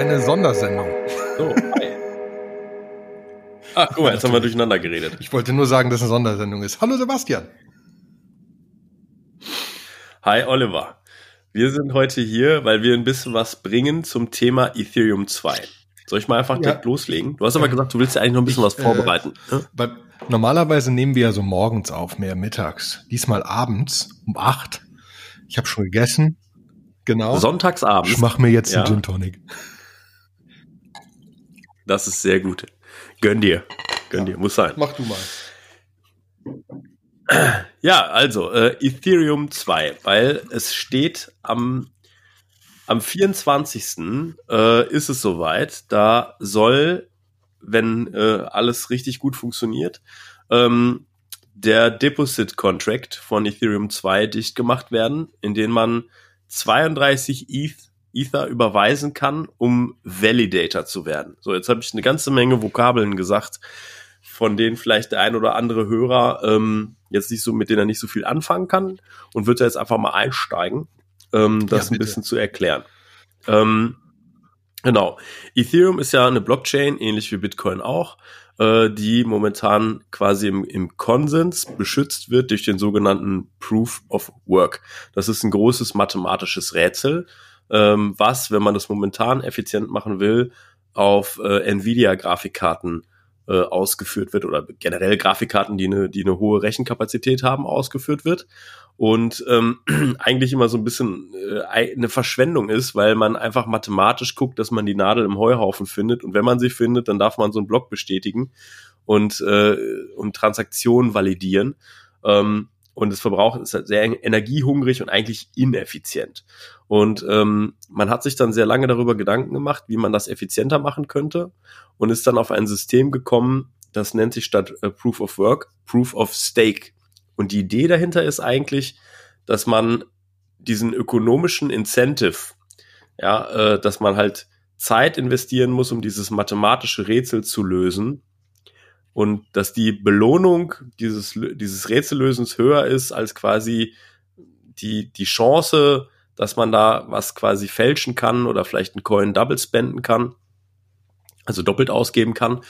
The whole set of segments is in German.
eine Sondersendung. So, hi. Ach, guck mal, jetzt haben wir durcheinander geredet. Ich wollte nur sagen, dass es eine Sondersendung ist. Hallo Sebastian. Hi Oliver. Wir sind heute hier, weil wir ein bisschen was bringen zum Thema Ethereum 2. Soll ich mal einfach Ja. direkt loslegen? Du hast aber gesagt, du willst ja eigentlich noch ein bisschen was äh, vorbereiten. ne? Weil normalerweise nehmen wir ja so morgens auf, mehr mittags. Diesmal abends um acht. Ich habe schon gegessen. Genau. Sonntagsabends. ich mach mir jetzt Ja. einen Gin Tonic. Das ist sehr gut. Gönn dir. Gönn dir, muss sein. Mach du mal. Ja, also äh, Ethereum 2, weil es steht am, am 24. Äh, ist es soweit. Da soll, wenn äh, alles richtig gut funktioniert, ähm, der Deposit Contract von Ethereum 2 dicht gemacht werden, in den man 32 ETH, Ether überweisen kann, um Validator zu werden. So, jetzt habe ich eine ganze Menge Vokabeln gesagt, von denen vielleicht der ein oder andere Hörer ähm, jetzt nicht so, mit denen er nicht so viel anfangen kann und wird da jetzt einfach mal einsteigen, ähm, das Ja, ein bisschen zu erklären. Ähm, genau. Ethereum ist ja eine Blockchain, ähnlich wie Bitcoin auch, äh, die momentan quasi im, im Konsens beschützt wird durch den sogenannten Proof of Work. Das ist ein großes mathematisches Rätsel, ähm, was, wenn man das momentan effizient machen will, auf äh, Nvidia-Grafikkarten äh, ausgeführt wird oder generell Grafikkarten, die eine, die eine hohe Rechenkapazität haben, ausgeführt wird. Und ähm, eigentlich immer so ein bisschen äh, eine Verschwendung ist, weil man einfach mathematisch guckt, dass man die Nadel im Heuhaufen findet. Und wenn man sie findet, dann darf man so einen Block bestätigen und, äh, und Transaktionen validieren. Ähm, und das Verbrauch ist halt sehr energiehungrig und eigentlich ineffizient. Und ähm, man hat sich dann sehr lange darüber Gedanken gemacht, wie man das effizienter machen könnte und ist dann auf ein System gekommen, das nennt sich statt äh, Proof of Work Proof of Stake. Und die Idee dahinter ist eigentlich, dass man diesen ökonomischen Incentive, ja, äh, dass man halt Zeit investieren muss, um dieses mathematische Rätsel zu lösen und dass die Belohnung dieses, dieses Rätsellösens höher ist als quasi die, die Chance, dass man da was quasi fälschen kann oder vielleicht einen Coin double spenden kann, also doppelt ausgeben kann,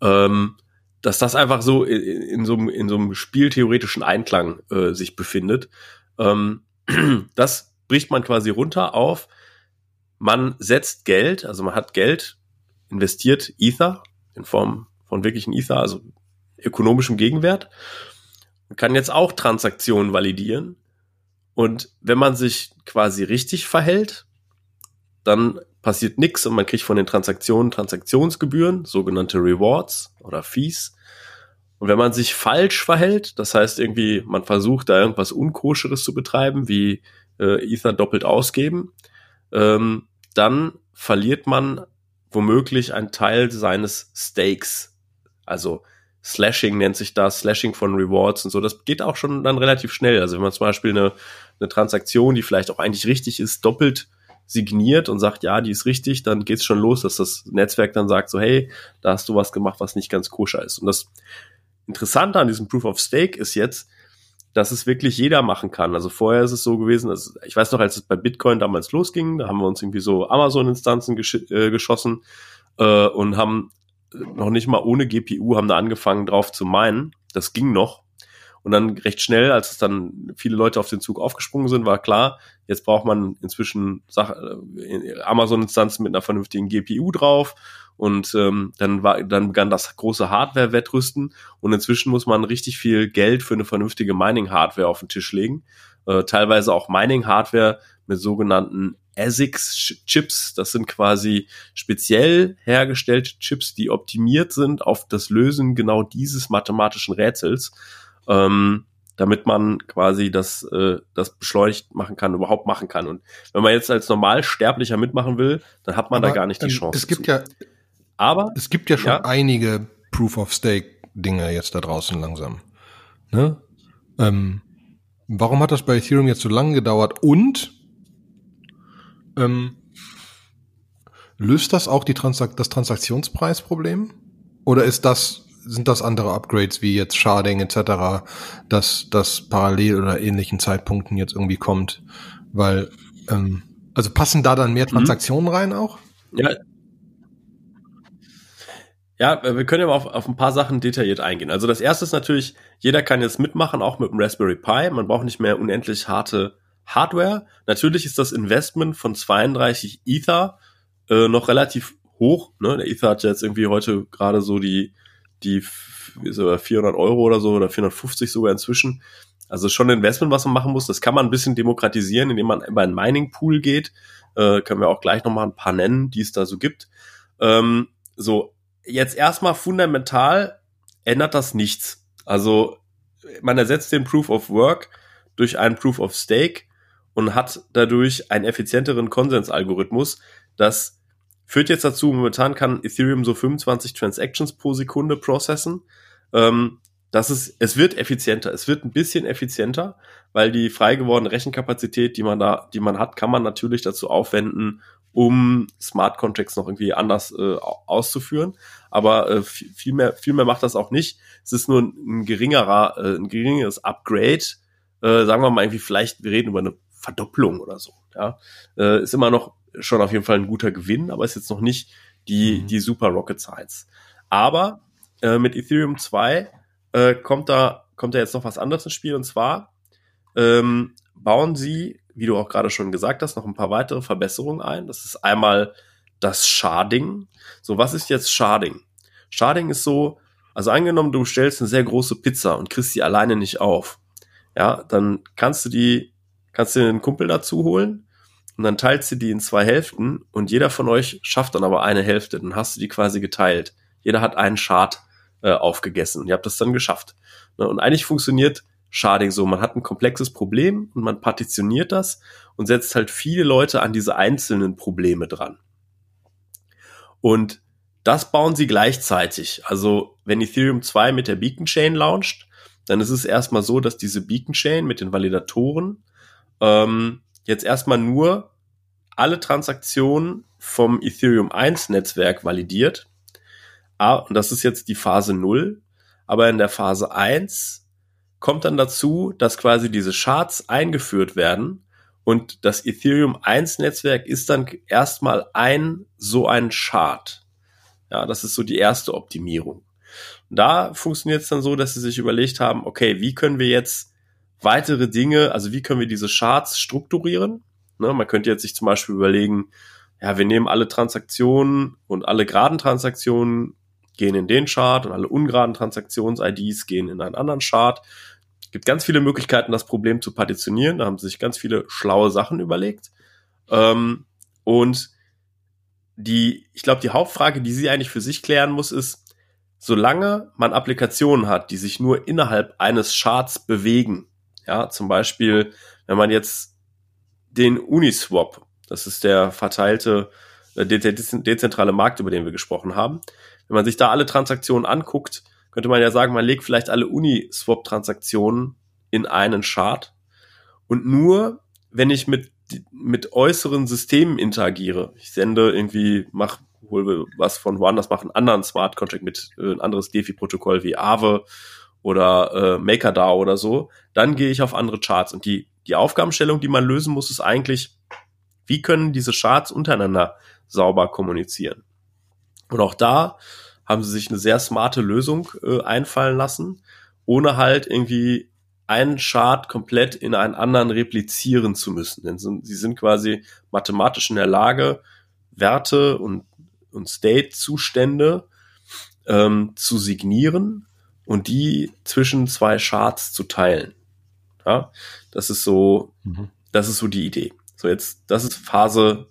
ähm, dass das einfach so in, in, so, einem- in so einem spieltheoretischen Einklang äh, sich befindet. Ähm, das bricht man quasi runter auf, man setzt Geld, also man hat Geld, investiert Ether in Form von wirklichen Ether, also ökonomischem Gegenwert, man kann jetzt auch Transaktionen validieren. Und wenn man sich quasi richtig verhält, dann passiert nichts und man kriegt von den Transaktionen Transaktionsgebühren, sogenannte Rewards oder Fees. Und wenn man sich falsch verhält, das heißt irgendwie, man versucht da irgendwas Unkoscheres zu betreiben, wie äh, Ether doppelt ausgeben, ähm, dann verliert man womöglich einen Teil seines Stakes. Also Slashing nennt sich das, Slashing von Rewards und so. Das geht auch schon dann relativ schnell. Also wenn man zum Beispiel eine, eine Transaktion, die vielleicht auch eigentlich richtig ist, doppelt signiert und sagt, ja, die ist richtig, dann geht's schon los, dass das Netzwerk dann sagt, so, hey, da hast du was gemacht, was nicht ganz koscher ist. Und das Interessante an diesem Proof of Stake ist jetzt, dass es wirklich jeder machen kann. Also vorher ist es so gewesen, dass, ich weiß noch, als es bei Bitcoin damals losging, da haben wir uns irgendwie so Amazon-Instanzen gesch äh, geschossen äh, und haben noch nicht mal ohne GPU haben da angefangen drauf zu meinen. Das ging noch. Und dann recht schnell, als es dann viele Leute auf den Zug aufgesprungen sind, war klar, jetzt braucht man inzwischen äh, Amazon-Instanzen mit einer vernünftigen GPU drauf. Und ähm, dann war, dann begann das große Hardware-Wettrüsten. Und inzwischen muss man richtig viel Geld für eine vernünftige Mining-Hardware auf den Tisch legen. Äh, teilweise auch Mining-Hardware mit sogenannten ASICs-Chips. Das sind quasi speziell hergestellte Chips, die optimiert sind auf das Lösen genau dieses mathematischen Rätsels, ähm, damit man quasi das, äh, das beschleunigt machen kann, überhaupt machen kann. Und wenn man jetzt als Normalsterblicher mitmachen will, dann hat man da Aber, gar nicht die ähm, Chance. Es gibt zu. ja, Aber es gibt ja schon Ja. einige Proof of Stake Dinge jetzt da draußen langsam. Ne? Ähm, warum hat das bei Ethereum jetzt so lange gedauert? Und ähm, löst das auch die Transak das Transaktionspreisproblem? Oder ist das sind das andere Upgrades wie jetzt Sharding etc., dass das parallel oder ähnlichen Zeitpunkten jetzt irgendwie kommt? Weil ähm, also passen da dann mehr Transaktionen rein auch? Ja, Ja, wir können ja mal auf, auf ein paar Sachen detailliert eingehen. Also das erste ist natürlich, jeder kann jetzt mitmachen, auch mit dem Raspberry Pi. Man braucht nicht mehr unendlich harte Hardware. Natürlich ist das Investment von 32 Ether äh, noch relativ hoch. Ne? Der Ether hat jetzt irgendwie heute gerade so die, die 400 Euro oder so oder 450 sogar inzwischen. Also schon ein Investment, was man machen muss. Das kann man ein bisschen demokratisieren, indem man über einen Mining Pool geht. Äh, können wir auch gleich nochmal ein paar nennen, die es da so gibt. Ähm, so, jetzt erstmal fundamental ändert das nichts. Also man ersetzt den Proof of Work durch einen Proof of Stake und hat dadurch einen effizienteren Konsensalgorithmus. Das führt jetzt dazu, momentan kann Ethereum so 25 Transactions pro Sekunde processen. Ähm, das ist, es wird effizienter, es wird ein bisschen effizienter, weil die frei gewordene Rechenkapazität, die man da, die man hat, kann man natürlich dazu aufwenden, um Smart Contracts noch irgendwie anders äh, auszuführen. Aber äh, viel mehr, viel mehr macht das auch nicht. Es ist nur ein, geringerer, äh, ein geringeres Upgrade. Äh, sagen wir mal irgendwie, vielleicht, wir reden über eine Verdopplung oder so. Ja, äh, ist immer noch schon auf jeden Fall ein guter Gewinn, aber ist jetzt noch nicht die, mhm. die super Rocket Science. Aber äh, mit Ethereum 2 äh, kommt da, kommt da jetzt noch was anderes ins Spiel und zwar ähm, bauen sie wie du auch gerade schon gesagt hast, noch ein paar weitere Verbesserungen ein. Das ist einmal das Sharding. So, was ist jetzt Sharding? Sharding ist so, also angenommen, du stellst eine sehr große Pizza und kriegst sie alleine nicht auf. Ja, dann kannst du die, kannst du einen Kumpel dazu holen und dann teilst du die in zwei Hälften und jeder von euch schafft dann aber eine Hälfte. Dann hast du die quasi geteilt. Jeder hat einen Shard äh, aufgegessen. Ihr habt das dann geschafft. Ne? Und eigentlich funktioniert Sharding so. Man hat ein komplexes Problem und man partitioniert das und setzt halt viele Leute an diese einzelnen Probleme dran. Und das bauen sie gleichzeitig. Also wenn Ethereum 2 mit der Beacon Chain launcht, dann ist es erstmal so, dass diese Beacon Chain mit den Validatoren ähm, jetzt erstmal nur alle Transaktionen vom Ethereum 1 Netzwerk validiert. Ah, und das ist jetzt die Phase 0. Aber in der Phase 1 kommt dann dazu, dass quasi diese Charts eingeführt werden und das Ethereum 1 Netzwerk ist dann erstmal ein so ein Chart. Ja, das ist so die erste Optimierung. Da funktioniert es dann so, dass sie sich überlegt haben, okay, wie können wir jetzt weitere Dinge, also wie können wir diese Charts strukturieren? Ne, man könnte jetzt sich zum Beispiel überlegen, ja, wir nehmen alle Transaktionen und alle geraden Transaktionen gehen in den Chart und alle ungeraden Transaktions-IDs gehen in einen anderen Chart. Es gibt ganz viele Möglichkeiten, das Problem zu partitionieren. Da haben sich ganz viele schlaue Sachen überlegt. Ähm, und die, ich glaube, die Hauptfrage, die sie eigentlich für sich klären muss, ist, solange man Applikationen hat, die sich nur innerhalb eines Charts bewegen, ja, zum Beispiel, wenn man jetzt den Uniswap, das ist der verteilte, äh, der dezentrale Markt, über den wir gesprochen haben, wenn man sich da alle Transaktionen anguckt, könnte man ja sagen, man legt vielleicht alle Uniswap-Transaktionen in einen Chart. Und nur, wenn ich mit, mit äußeren Systemen interagiere, ich sende irgendwie, mach, hol was von woanders, mache einen anderen Smart Contract mit äh, ein anderes DeFi-Protokoll wie Aave oder äh, MakerDAO oder so, dann gehe ich auf andere Charts und die, die Aufgabenstellung, die man lösen muss, ist eigentlich, wie können diese Charts untereinander sauber kommunizieren? Und auch da haben sie sich eine sehr smarte Lösung äh, einfallen lassen, ohne halt irgendwie einen Chart komplett in einen anderen replizieren zu müssen. Denn sie sind quasi mathematisch in der Lage, Werte und, und State-Zustände ähm, zu signieren und die zwischen zwei Charts zu teilen. Ja, das ist so, mhm. das ist so die Idee. So jetzt, das ist Phase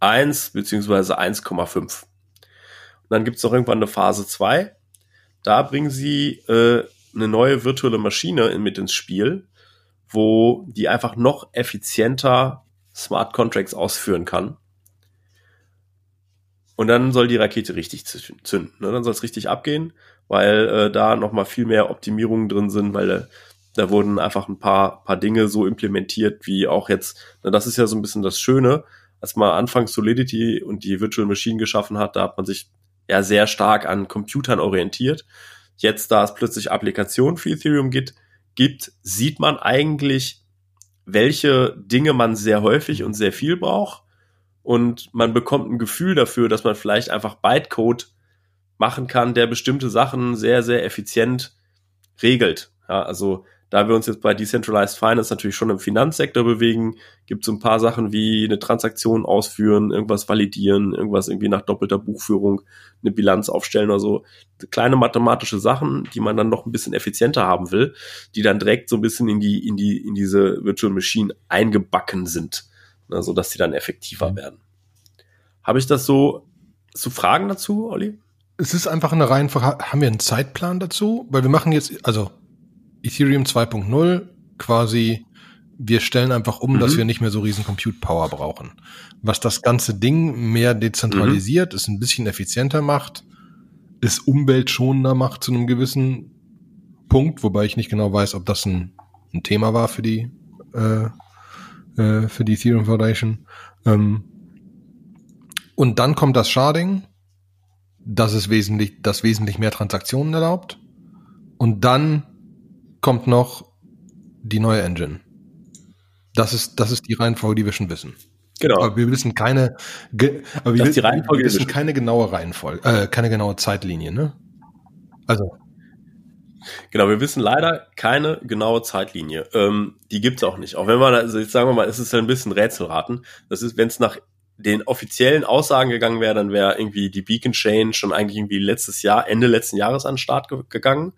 1 beziehungsweise 1,5 dann gibt es auch irgendwann eine Phase 2. Da bringen sie äh, eine neue virtuelle Maschine in, mit ins Spiel, wo die einfach noch effizienter Smart Contracts ausführen kann. Und dann soll die Rakete richtig zünden. Ne? Dann soll es richtig abgehen, weil äh, da noch mal viel mehr Optimierungen drin sind, weil äh, da wurden einfach ein paar, paar Dinge so implementiert, wie auch jetzt, na, das ist ja so ein bisschen das Schöne, als man anfangs Solidity und die Virtual Machine geschaffen hat, da hat man sich ja sehr stark an Computern orientiert. Jetzt, da es plötzlich Applikationen für Ethereum gibt, gibt, sieht man eigentlich, welche Dinge man sehr häufig und sehr viel braucht. Und man bekommt ein Gefühl dafür, dass man vielleicht einfach Bytecode machen kann, der bestimmte Sachen sehr, sehr effizient regelt. Ja, also da wir uns jetzt bei Decentralized Finance natürlich schon im Finanzsektor bewegen, gibt es ein paar Sachen wie eine Transaktion ausführen, irgendwas validieren, irgendwas irgendwie nach doppelter Buchführung, eine Bilanz aufstellen oder so. Kleine mathematische Sachen, die man dann noch ein bisschen effizienter haben will, die dann direkt so ein bisschen in die, in die, in diese Virtual Machine eingebacken sind, ne, so dass sie dann effektiver mhm. werden. Habe ich das so zu Fragen dazu, Olli? Es ist einfach eine Reihenfolge. Haben wir einen Zeitplan dazu? Weil wir machen jetzt, also Ethereum 2.0 quasi, wir stellen einfach um, mhm. dass wir nicht mehr so riesen Compute Power brauchen. Was das ganze Ding mehr dezentralisiert, mhm. es ein bisschen effizienter macht, es umweltschonender macht zu einem gewissen Punkt, wobei ich nicht genau weiß, ob das ein, ein Thema war für die äh, äh, für die Ethereum Foundation. Ähm, und dann kommt das Sharding, das ist wesentlich, das wesentlich mehr Transaktionen erlaubt. Und dann kommt noch die neue Engine. Das ist, das ist die Reihenfolge, die wir schon wissen. Genau. Aber wir wissen keine, aber wir, wir wissen keine genaue Reihenfolge, äh, keine genaue Zeitlinie, ne? Also. Genau, wir wissen leider keine genaue Zeitlinie. Ähm, die gibt's auch nicht. Auch wenn man, also jetzt sagen wir mal, es ist ein bisschen Rätselraten. Das ist, wenn es nach den offiziellen Aussagen gegangen wäre, dann wäre irgendwie die Beacon Chain schon eigentlich irgendwie letztes Jahr, Ende letzten Jahres an den Start ge gegangen.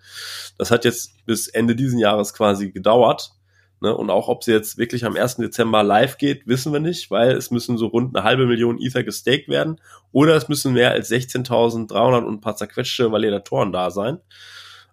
Das hat jetzt bis Ende diesen Jahres quasi gedauert. Ne? Und auch ob sie jetzt wirklich am 1. Dezember live geht, wissen wir nicht, weil es müssen so rund eine halbe Million Ether gestaked werden oder es müssen mehr als 16.300 und ein paar zerquetschte Validatoren da sein.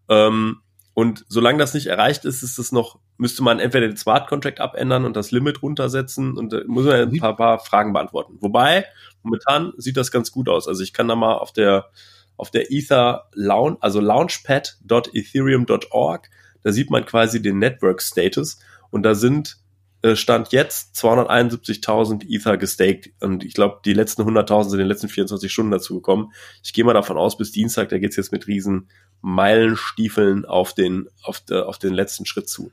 Ähm, und solange das nicht erreicht ist, ist es noch, müsste man entweder den Smart Contract abändern und das Limit runtersetzen und da muss man ein paar, paar Fragen beantworten. Wobei, momentan sieht das ganz gut aus. Also ich kann da mal auf der, auf der Ether Launch, also launchpad.ethereum.org, da sieht man quasi den Network Status und da sind äh, Stand jetzt 271.000 Ether gestaked und ich glaube, die letzten 100.000 sind in den letzten 24 Stunden dazu gekommen. Ich gehe mal davon aus, bis Dienstag, da geht's jetzt mit riesen Meilenstiefeln auf den, auf, de, auf den letzten Schritt zu.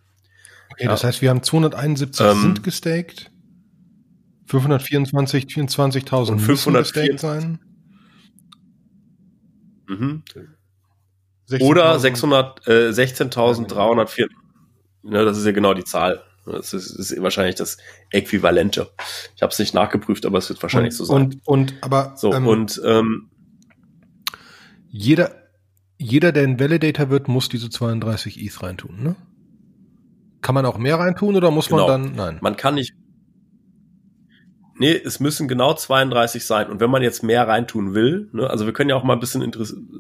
Okay, ja. das heißt, wir haben 271 ähm, sind gestaked, 524, 24.000 müssen gestaked sein. Mhm. Oder 600, äh, 16.304. Ja, das ist ja genau die Zahl. Das ist, ist wahrscheinlich das Äquivalente. Ich habe es nicht nachgeprüft, aber es wird wahrscheinlich und, so sein. Und, und aber so ähm, und ähm, jeder jeder, der ein Validator wird, muss diese 32 ETH reintun, ne? Kann man auch mehr reintun oder muss genau. man dann, nein? Man kann nicht, Nee, es müssen genau 32 sein. Und wenn man jetzt mehr reintun will, ne, also wir können ja auch mal ein bisschen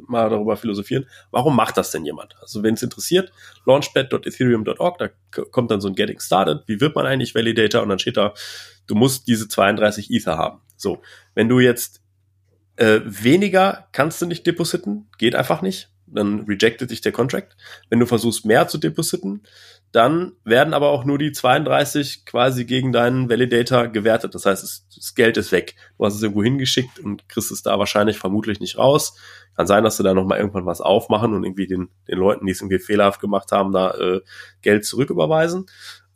mal darüber philosophieren, warum macht das denn jemand? Also wenn es interessiert, launchpad.ethereum.org, da kommt dann so ein Getting Started. Wie wird man eigentlich Validator? Und dann steht da, du musst diese 32 Ether haben. So, wenn du jetzt äh, weniger kannst du nicht depositen, geht einfach nicht. Dann rejectet dich der Contract. Wenn du versuchst, mehr zu depositen, dann werden aber auch nur die 32 quasi gegen deinen Validator gewertet. Das heißt, es, das Geld ist weg. Du hast es irgendwo hingeschickt und kriegst es da wahrscheinlich vermutlich nicht raus. Kann sein, dass du da nochmal irgendwann was aufmachen und irgendwie den, den Leuten, die es irgendwie fehlerhaft gemacht haben, da äh, Geld zurücküberweisen.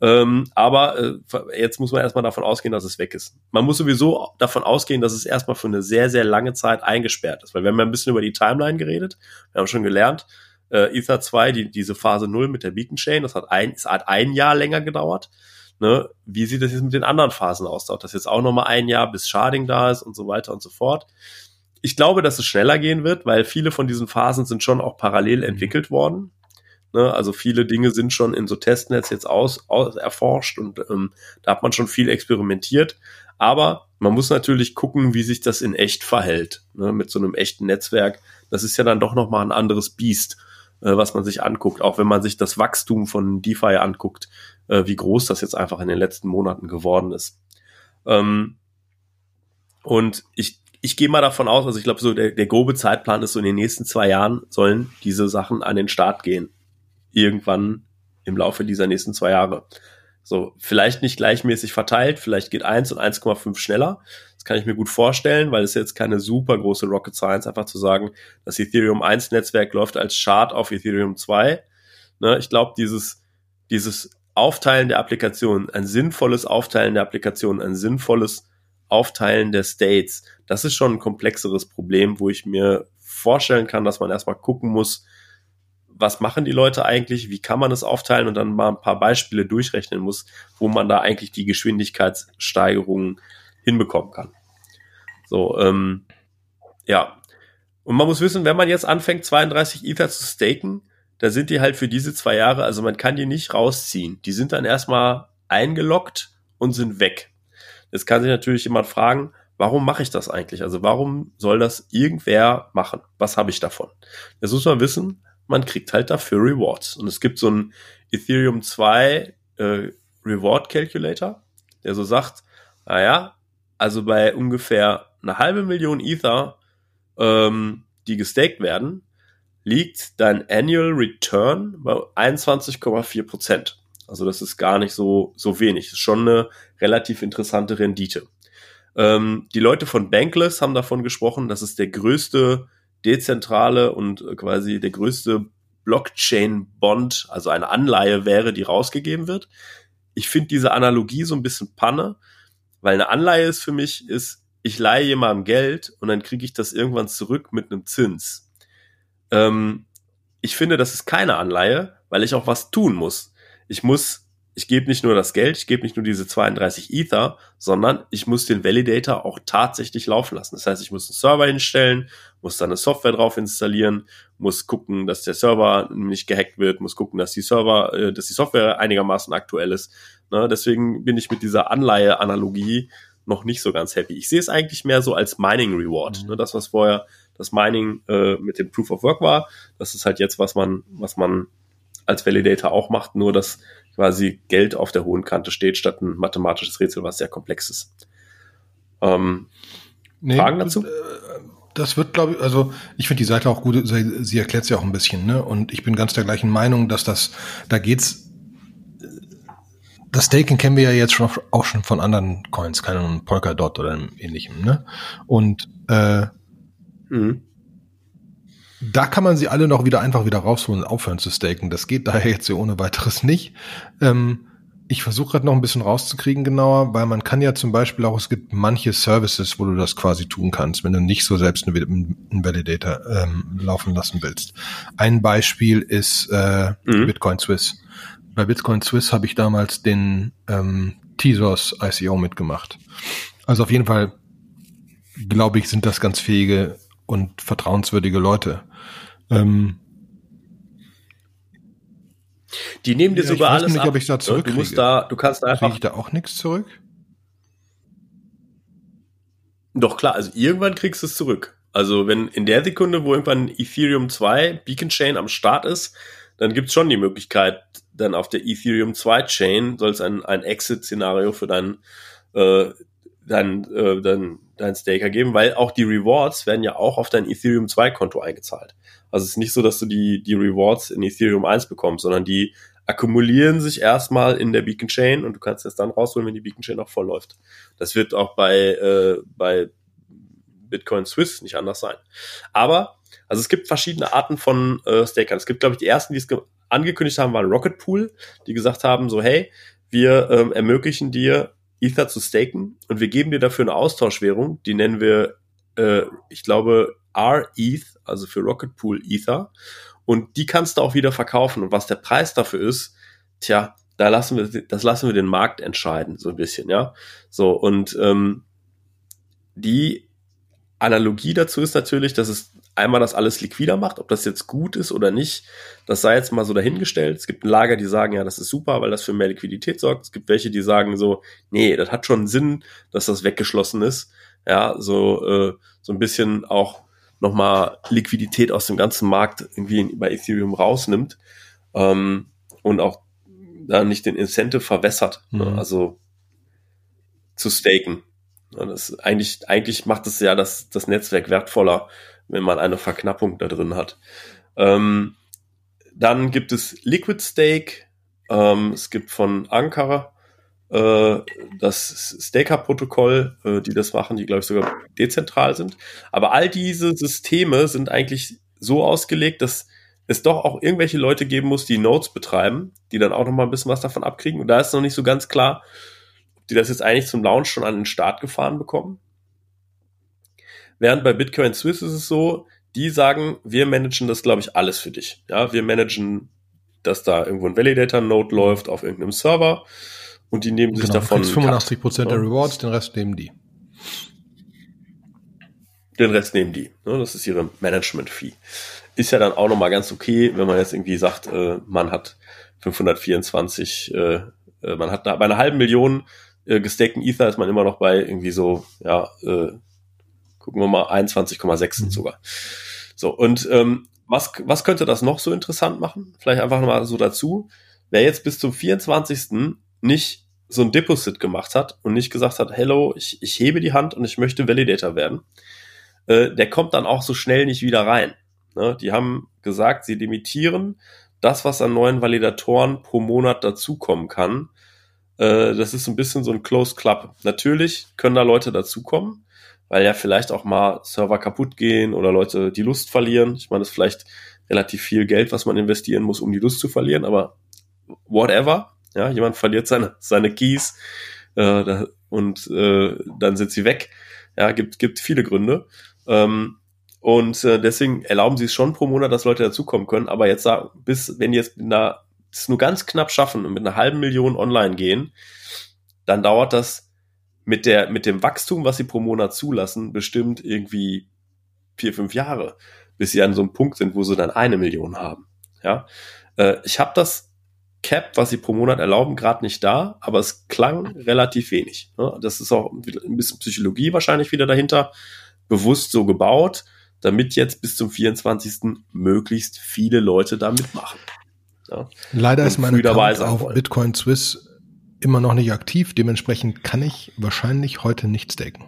Ähm, aber äh, jetzt muss man erstmal davon ausgehen, dass es weg ist. Man muss sowieso davon ausgehen, dass es erstmal für eine sehr, sehr lange Zeit eingesperrt ist. Weil wir haben ja ein bisschen über die Timeline geredet. Wir haben schon gelernt, äh, Ether 2, die, diese Phase 0 mit der Beacon Chain, das hat ein, es hat ein Jahr länger gedauert. Ne? Wie sieht das jetzt mit den anderen Phasen aus? Dauert das jetzt auch nochmal ein Jahr, bis Sharding da ist und so weiter und so fort? Ich glaube, dass es schneller gehen wird, weil viele von diesen Phasen sind schon auch parallel entwickelt worden. Ne? Also viele Dinge sind schon in so Testnets jetzt aus, aus erforscht und ähm, da hat man schon viel experimentiert. Aber man muss natürlich gucken, wie sich das in echt verhält. Ne? Mit so einem echten Netzwerk. Das ist ja dann doch nochmal ein anderes Biest, äh, was man sich anguckt. Auch wenn man sich das Wachstum von DeFi anguckt, äh, wie groß das jetzt einfach in den letzten Monaten geworden ist. Ähm, und ich ich gehe mal davon aus, also ich glaube, so der, der grobe Zeitplan ist so in den nächsten zwei Jahren sollen diese Sachen an den Start gehen irgendwann im Laufe dieser nächsten zwei Jahre. So, vielleicht nicht gleichmäßig verteilt, vielleicht geht 1 und 1,5 schneller. Das kann ich mir gut vorstellen, weil es jetzt keine super große Rocket Science, einfach zu sagen, das Ethereum 1 Netzwerk läuft als Chart auf Ethereum 2. Ne, ich glaube, dieses, dieses Aufteilen der Applikation, ein sinnvolles Aufteilen der Applikation, ein sinnvolles Aufteilen der States, das ist schon ein komplexeres Problem, wo ich mir vorstellen kann, dass man erstmal gucken muss, was machen die Leute eigentlich, wie kann man es aufteilen und dann mal ein paar Beispiele durchrechnen muss, wo man da eigentlich die Geschwindigkeitssteigerungen hinbekommen kann. So, ähm, ja. Und man muss wissen, wenn man jetzt anfängt, 32 Ether zu staken, da sind die halt für diese zwei Jahre, also man kann die nicht rausziehen. Die sind dann erstmal eingeloggt und sind weg. Jetzt kann sich natürlich jemand fragen, warum mache ich das eigentlich? Also warum soll das irgendwer machen? Was habe ich davon? Das muss man wissen, man kriegt halt dafür Rewards. Und es gibt so einen Ethereum 2 äh, Reward Calculator, der so sagt, naja, also bei ungefähr eine halbe Million Ether, ähm, die gestaked werden, liegt dein Annual Return bei 21,4 Prozent. Also das ist gar nicht so, so wenig. Das ist schon eine relativ interessante Rendite. Ähm, die Leute von Bankless haben davon gesprochen, dass es der größte dezentrale und quasi der größte Blockchain-Bond, also eine Anleihe wäre, die rausgegeben wird. Ich finde diese Analogie so ein bisschen Panne, weil eine Anleihe ist für mich, ist, ich leihe jemandem Geld und dann kriege ich das irgendwann zurück mit einem Zins. Ähm, ich finde, das ist keine Anleihe, weil ich auch was tun muss. Ich muss, ich gebe nicht nur das Geld, ich gebe nicht nur diese 32 Ether, sondern ich muss den Validator auch tatsächlich laufen lassen. Das heißt, ich muss einen Server hinstellen, muss dann eine Software drauf installieren, muss gucken, dass der Server nicht gehackt wird, muss gucken, dass die Server, äh, dass die Software einigermaßen aktuell ist. Ne? Deswegen bin ich mit dieser Anleihe-Analogie noch nicht so ganz happy. Ich sehe es eigentlich mehr so als Mining Reward. Mhm. Ne? Das, was vorher das Mining äh, mit dem Proof of Work war, das ist halt jetzt, was man, was man als Validator auch macht, nur dass quasi Geld auf der hohen Kante steht, statt ein mathematisches Rätsel, was sehr komplex ist. Ähm, nee, Fragen dazu? Äh, das wird, glaube ich, also ich finde die Seite auch gut, sie, sie erklärt sie auch ein bisschen, ne? Und ich bin ganz der gleichen Meinung, dass das, da geht's das Staking kennen wir ja jetzt schon auch schon von anderen Coins, keine Polkadot oder ähnlichem, ne? Und äh, mhm. Da kann man sie alle noch wieder einfach wieder rausholen und aufhören zu staken. Das geht daher jetzt so ohne weiteres nicht. Ähm, ich versuche gerade noch ein bisschen rauszukriegen genauer, weil man kann ja zum Beispiel auch, es gibt manche Services, wo du das quasi tun kannst, wenn du nicht so selbst einen, Validator ähm, laufen lassen willst. Ein Beispiel ist äh, mhm. Bitcoin Swiss bei Bitcoin Swiss habe ich damals den ähm, Tesos ICO mitgemacht. Also auf jeden Fall, glaube ich, sind das ganz fähige und vertrauenswürdige Leute. Ähm, die nehmen dir ja, sogar alles nicht, ab. Ob ich da zurück du musst da, du kannst einfach. Kriege ich da auch nichts zurück? Doch klar, also irgendwann kriegst du es zurück. Also wenn in der Sekunde, wo irgendwann Ethereum 2 Beacon Chain am Start ist, dann gibt's schon die Möglichkeit, dann auf der Ethereum 2 Chain soll es ein, ein Exit-Szenario für deinen äh, dein, äh, dein, dein Staker geben, weil auch die Rewards werden ja auch auf dein Ethereum 2 Konto eingezahlt. Also es ist nicht so, dass du die, die Rewards in Ethereum 1 bekommst, sondern die akkumulieren sich erstmal in der Beacon Chain und du kannst es dann rausholen, wenn die Beacon Chain auch voll läuft. Das wird auch bei, äh, bei Bitcoin Swiss nicht anders sein. Aber, also es gibt verschiedene Arten von äh, Stakern. Es gibt, glaube ich, die ersten, die es angekündigt haben, waren Rocket Pool, die gesagt haben, so, hey, wir ähm, ermöglichen dir, Ether zu staken und wir geben dir dafür eine Austauschwährung, die nennen wir, äh, ich glaube, R-ETH, also für Rocket Pool Ether. Und die kannst du auch wieder verkaufen. Und was der Preis dafür ist, tja, da lassen wir, das lassen wir den Markt entscheiden, so ein bisschen, ja. So, und ähm, die Analogie dazu ist natürlich, dass es einmal das alles liquider macht, ob das jetzt gut ist oder nicht, das sei jetzt mal so dahingestellt. Es gibt ein Lager, die sagen, ja, das ist super, weil das für mehr Liquidität sorgt. Es gibt welche, die sagen so, nee, das hat schon Sinn, dass das weggeschlossen ist. Ja, so, äh, so ein bisschen auch nochmal Liquidität aus dem ganzen Markt irgendwie bei Ethereum rausnimmt ähm, und auch da nicht den Incentive verwässert. Ne? Mhm. Also zu staken. Das eigentlich, eigentlich macht es ja das, das Netzwerk wertvoller, wenn man eine Verknappung da drin hat. Ähm, dann gibt es Liquid Stake. Ähm, es gibt von Ankara äh, das Staker-Protokoll, äh, die das machen, die glaube ich sogar dezentral sind. Aber all diese Systeme sind eigentlich so ausgelegt, dass es doch auch irgendwelche Leute geben muss, die Nodes betreiben, die dann auch noch mal ein bisschen was davon abkriegen. Und da ist noch nicht so ganz klar, die das jetzt eigentlich zum Launch schon an den Start gefahren bekommen. Während bei Bitcoin Swiss ist es so, die sagen, wir managen das, glaube ich, alles für dich. Ja, wir managen, dass da irgendwo ein Validator-Node läuft auf irgendeinem Server und die nehmen sich Genau, du davon. kriegst 85 Prozent der Rewards, den Rest nehmen die. Den Rest nehmen die. Ne? Das ist ihre Management-Fee. Ist ja dann auch nochmal ganz okay, wenn man jetzt irgendwie sagt, äh, man hat 524, äh, äh, man hat bei einer halben Million äh, gestakten Ether ist man immer noch bei irgendwie so, ja, äh, gucken wir mal, 21,6 Mhm. sogar. So, und ähm, was, was könnte das noch so interessant machen? Vielleicht einfach mal so dazu. Wer jetzt bis zum 24. nicht so ein Deposit gemacht hat und nicht gesagt hat, hello, ich, ich hebe die Hand und ich möchte Validator werden, äh, der kommt dann auch so schnell nicht wieder rein. Ne? Die haben gesagt, sie limitieren das, was an neuen Validatoren pro Monat dazukommen kann. Äh, das ist so ein bisschen so ein Closed Club. Natürlich können da Leute dazukommen, weil ja vielleicht auch mal Server kaputt gehen oder Leute die Lust verlieren. Ich meine, das ist vielleicht relativ viel Geld, was man investieren muss, um die Lust zu verlieren, aber whatever. Ja, jemand verliert seine, seine Keys äh, da, und äh, dann sind sie weg. Ja, gibt, gibt viele Gründe. Ähm, und äh, deswegen erlauben sie es schon pro Monat, dass Leute dazukommen können. Aber jetzt sagen, bis, wenn die jetzt mit einer, es nur ganz knapp schaffen und mit einer halben Million online gehen, dann dauert das mit der, mit dem Wachstum, was sie pro Monat zulassen, bestimmt irgendwie vier, fünf Jahre, bis sie an so einem Punkt sind, wo sie dann eine Million haben. Ja, äh, ich habe das Cap, was sie pro Monat erlauben, gerade nicht da, aber es klang relativ wenig. Ne? Das ist auch ein bisschen Psychologie wahrscheinlich wieder dahinter, bewusst so gebaut, damit jetzt bis zum 24. möglichst viele Leute da mitmachen. Ja? Leider Und ist mein früh dabei Account auf. Bitcoin Swiss immer noch nicht aktiv. Dementsprechend kann ich wahrscheinlich heute nicht staken.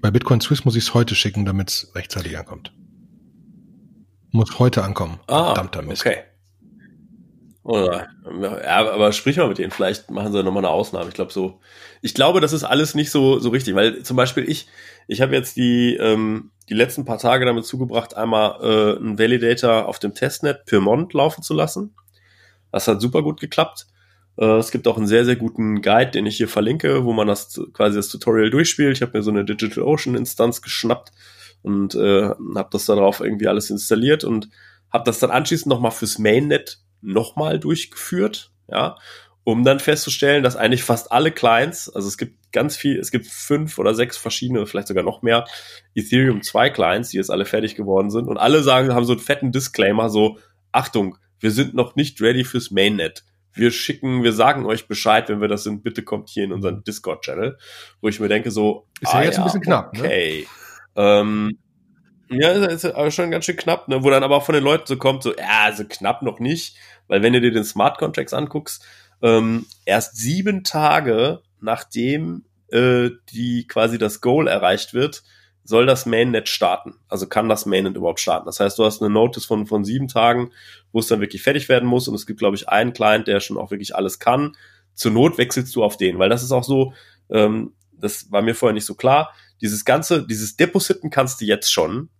Bei Bitcoin Swiss muss ich es heute schicken, damit es rechtzeitig ankommt. Muss heute ankommen. Verdammter Mist. Ah, okay. Oder, ja, aber sprich mal mit denen, vielleicht machen sie nochmal eine Ausnahme. Ich glaube so, ich glaube, das ist alles nicht so, so richtig, weil zum Beispiel ich, ich habe jetzt die, ähm, die letzten paar Tage damit zugebracht, einmal äh, einen Validator auf dem Testnet Pyrmont laufen zu lassen. Das hat super gut geklappt. Äh, es gibt auch einen sehr, sehr guten Guide, den ich hier verlinke, wo man das quasi das Tutorial durchspielt. Ich habe mir so eine DigitalOcean-Instanz geschnappt und äh, habe das darauf irgendwie alles installiert und habe das dann anschließend nochmal fürs Mainnet nochmal durchgeführt, ja, um dann festzustellen, dass eigentlich fast alle Clients, also es gibt ganz viel, es gibt fünf oder sechs verschiedene, vielleicht sogar noch mehr Ethereum 2 Clients, die jetzt alle fertig geworden sind und alle sagen, haben so einen fetten Disclaimer, so, Achtung, wir sind noch nicht ready fürs Mainnet. Wir schicken, wir sagen euch Bescheid, wenn wir das sind, bitte kommt hier in unseren Discord-Channel, wo ich mir denke so, Ist ja jetzt ein bisschen knapp, ne? okay. Ähm, ja, ist aber schon ganz schön knapp, ne? wo dann aber auch von den Leuten so kommt, so, ja, also knapp noch nicht, weil wenn du dir den Smart Contracts anguckst, ähm, erst sieben Tage nachdem äh, die quasi das Goal erreicht wird, soll das Mainnet starten. Also kann das Mainnet überhaupt starten. Das heißt, du hast eine Notice von, von sieben Tagen, wo es dann wirklich fertig werden muss. Und es gibt, glaube ich, einen Client, der schon auch wirklich alles kann. Zur Not wechselst du auf den, weil das ist auch so, ähm, das war mir vorher nicht so klar. Dieses ganze, dieses Depositen kannst du jetzt schon.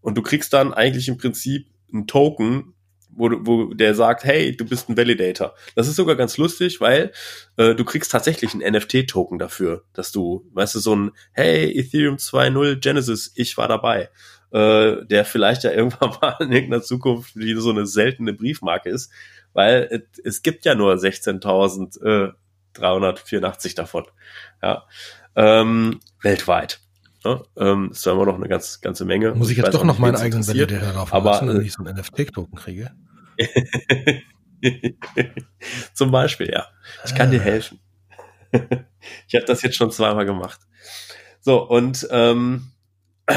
Und du kriegst dann eigentlich im Prinzip einen Token, wo, wo der sagt, hey, du bist ein Validator. Das ist sogar ganz lustig, weil äh, du kriegst tatsächlich einen NFT-Token dafür, dass du, weißt du, so ein, hey, Ethereum 2.0 Genesis, ich war dabei, äh, der vielleicht ja irgendwann mal in irgendeiner Zukunft wieder so eine seltene Briefmarke ist, weil es, es gibt ja nur 16.384 davon, ja, ähm, weltweit. Ja, ähm, ist zwar immer noch eine ganz, ganze Menge. Muss ich jetzt doch noch meinen eigenen. Validator laufen aber, lassen, äh, wenn ich so einen NFT-Token kriege? Zum Beispiel, ja. Ich kann Ah. dir helfen. ich habe das jetzt schon zweimal gemacht. So, und ähm,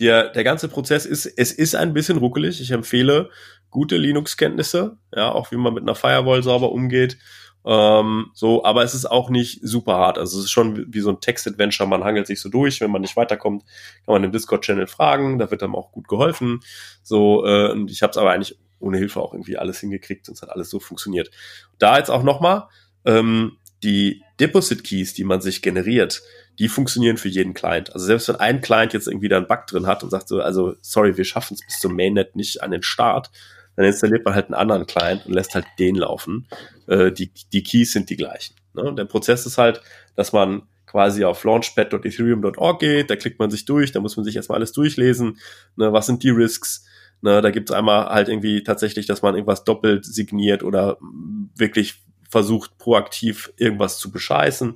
der, der ganze Prozess ist, es ist ein bisschen ruckelig. Ich empfehle gute Linux-Kenntnisse, ja, auch wie man mit einer Firewall sauber umgeht. Ähm, so, aber es ist auch nicht super hart. Also es ist schon wie, so ein Text-Adventure, man hangelt sich so durch. Wenn man nicht weiterkommt, kann man im Discord-Channel fragen, da wird dann auch gut geholfen. So, äh, und ich habe es aber eigentlich ohne Hilfe auch irgendwie alles hingekriegt es hat alles so funktioniert. Da jetzt auch nochmal, ähm, die Deposit Keys, die man sich generiert, die funktionieren für jeden Client. Also selbst wenn ein Client jetzt irgendwie da einen Bug drin hat und sagt so, also sorry, wir schaffen es bis zum Mainnet nicht an den Start, dann installiert man halt einen anderen Client und lässt halt den laufen. Äh, die, die Keys sind die gleichen. Ne? Der Prozess ist halt, dass man quasi auf launchpad.ethereum.org geht, da klickt man sich durch, da muss man sich erstmal alles durchlesen, ne, was sind die Risks, ne, da gibt's einmal halt irgendwie tatsächlich, dass man irgendwas doppelt signiert oder wirklich versucht proaktiv irgendwas zu bescheißen,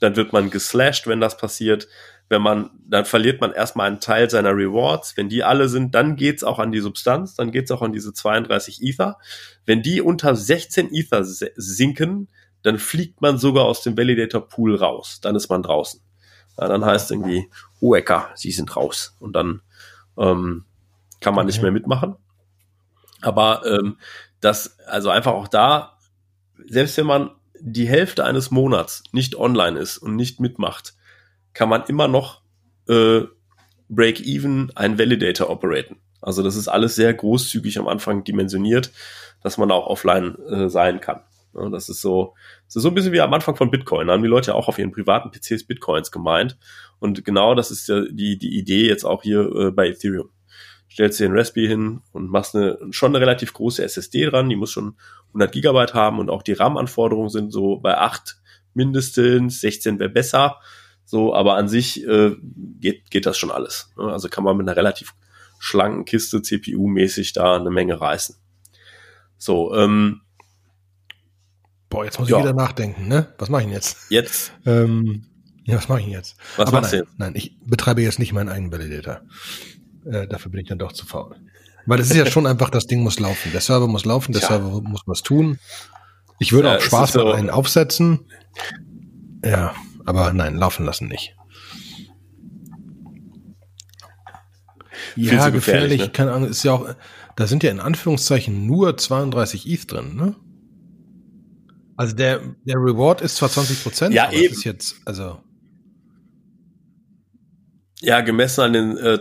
dann wird man geslashed, wenn das passiert, wenn man, dann verliert man erstmal einen Teil seiner Rewards. Wenn die alle sind, dann geht's auch an die Substanz, dann geht's auch an diese 32 Ether. Wenn die unter 16 Ether sinken, dann fliegt man sogar aus dem Validator Pool raus. Dann ist man draußen. Ja, dann heißt irgendwie, Huecker, sie sind raus. Und dann ähm, kann man okay. nicht mehr mitmachen. Aber ähm, das, also einfach auch da, selbst wenn man die Hälfte eines Monats nicht online ist und nicht mitmacht, kann man immer noch äh, Break-Even ein Validator operaten. Also das ist alles sehr großzügig am Anfang dimensioniert, dass man auch offline äh, sein kann. Ja, das ist so, das ist so ein bisschen wie am Anfang von Bitcoin. Da haben die Leute auch auf ihren privaten PCs Bitcoins gemeint. Und genau das ist ja die, die Idee jetzt auch hier äh, bei Ethereum. Stellst dir den Raspberry hin und machst eine, schon eine relativ große SSD dran. Die muss schon 100 Gigabyte haben und auch die RAM-Anforderungen sind so bei 8 mindestens, 16 wäre besser. So, aber an sich äh, geht, geht das schon alles. Ne? Also kann man mit einer relativ schlanken Kiste CPU-mäßig da eine Menge reißen. So, ähm, Boah, jetzt muss ja. ich wieder nachdenken, ne? Was mache ich denn jetzt? Jetzt? Ähm, ja, was mache ich denn jetzt? Was Aber machst nein, du jetzt? Nein, ich betreibe jetzt nicht meinen eigenen Validator. Äh, dafür bin ich dann doch zu faul. Weil es ist ja schon einfach, das Ding muss laufen. Der Server muss laufen, der ja. Server muss was tun. Ich würde ja, auch Spaß so mit einen aufsetzen. Ja, aber nein, laufen lassen nicht. Ja, gefährlich, gefährlich ne? keine Ahnung, ist ja auch, da sind ja in Anführungszeichen nur 32 ETH drin, ne? Also der, der Reward ist zwar 20 Prozent, ja, aber eben. ist jetzt, also. Ja, gemessen an den, äh,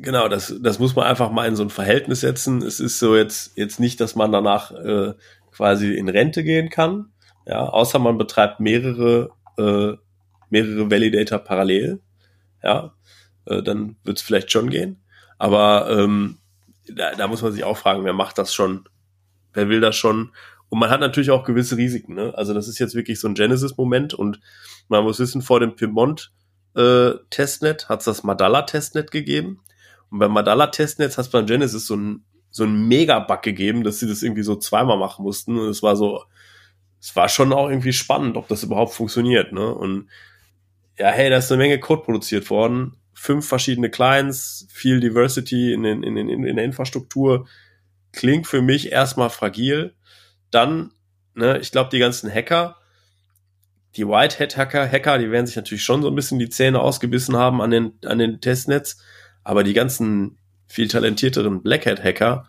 genau, das, das muss man einfach mal in so ein Verhältnis setzen. Es ist so jetzt, jetzt nicht, dass man danach äh, quasi in Rente gehen kann, ja, außer man betreibt mehrere äh, mehrere Validator parallel, ja, äh, dann wird es vielleicht schon gehen. Aber ähm, da, da muss man sich auch fragen, wer macht das schon? Wer will das schon? Und man hat natürlich auch gewisse Risiken. Ne? Also das ist jetzt wirklich so ein Genesis-Moment und man muss wissen, vor dem Piemont äh, hat es das Madala Testnet gegeben. Und beim Madala Testnet hat es beim Genesis so ein so ein Mega-Bug gegeben, dass sie das irgendwie so zweimal machen mussten. Und es war so, es war schon auch irgendwie spannend, ob das überhaupt funktioniert. Ne? Und ja, hey, da ist eine Menge Code produziert worden. Fünf verschiedene Clients, viel Diversity in, den, in, den, in der Infrastruktur. Klingt für mich erstmal fragil. Dann, ne, ich glaube, die ganzen Hacker, die Whitehead-Hacker, Hacker, die werden sich natürlich schon so ein bisschen die Zähne ausgebissen haben an den, an den Testnets. Aber die ganzen viel talentierteren Blackhead-Hacker,